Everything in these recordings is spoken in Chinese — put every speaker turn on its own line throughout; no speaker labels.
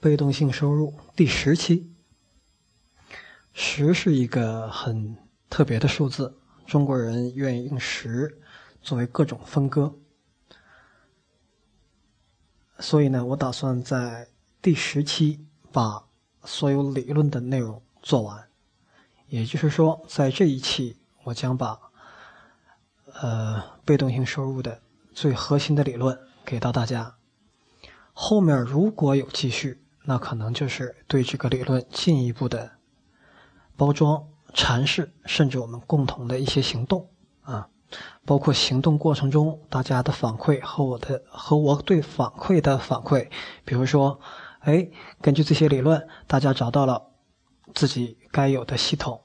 被动性收入第十期，十是一个很特别的数字，中国人愿意用十作为各种分割，所以呢，我打算在第十期把所有理论的内容做完，也就是说，在这一期我将把呃被动性收入的最核心的理论给到大家，后面如果有继续。那可能就是对这个理论进一步的包装、阐释，甚至我们共同的一些行动啊，包括行动过程中大家的反馈和我的和我对反馈的反馈。比如说，哎，根据这些理论，大家找到了自己该有的系统，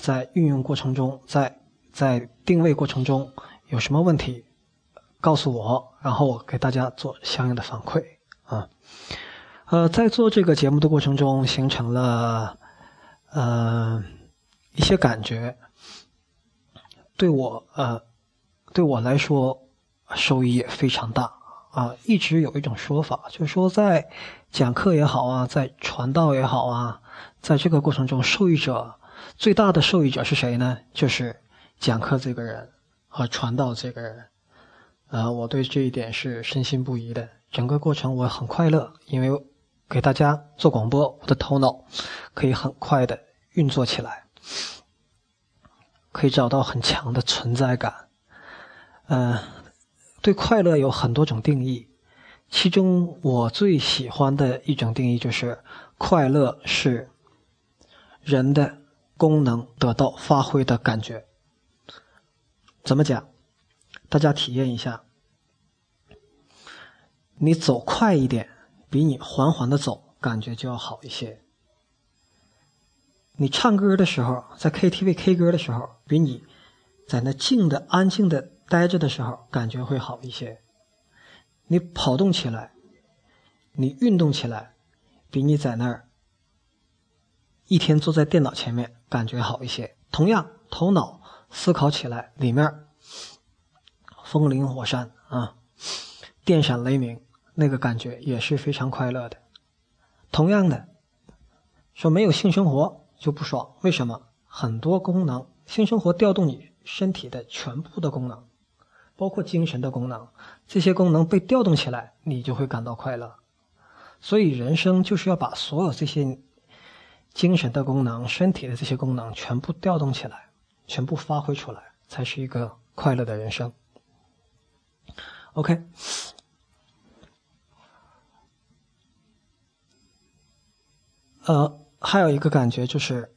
在运用过程中，在在定位过程中有什么问题，告诉我，然后我给大家做相应的反馈啊。呃，在做这个节目的过程中，形成了呃一些感觉，对我呃对我来说收益也非常大啊。一直有一种说法，就是说在讲课也好啊，在传道也好啊，在这个过程中，受益者最大的受益者是谁呢？就是讲课这个人和传道这个人。呃，我对这一点是深信不疑的。整个过程我很快乐，因为。给大家做广播，我的头脑可以很快的运作起来，可以找到很强的存在感。嗯，对快乐有很多种定义，其中我最喜欢的一种定义就是：快乐是人的功能得到发挥的感觉。怎么讲？大家体验一下，你走快一点。比你缓缓的走，感觉就要好一些。你唱歌的时候，在 KTV K 歌的时候，比你在那静的、安静的待着的时候，感觉会好一些。你跑动起来，你运动起来，比你在那儿一天坐在电脑前面感觉好一些。同样，头脑思考起来，里面风林火山啊，电闪雷鸣。那个感觉也是非常快乐的。同样的，说没有性生活就不爽，为什么？很多功能，性生活调动你身体的全部的功能，包括精神的功能，这些功能被调动起来，你就会感到快乐。所以，人生就是要把所有这些精神的功能、身体的这些功能全部调动起来，全部发挥出来，才是一个快乐的人生。OK。呃，还有一个感觉就是，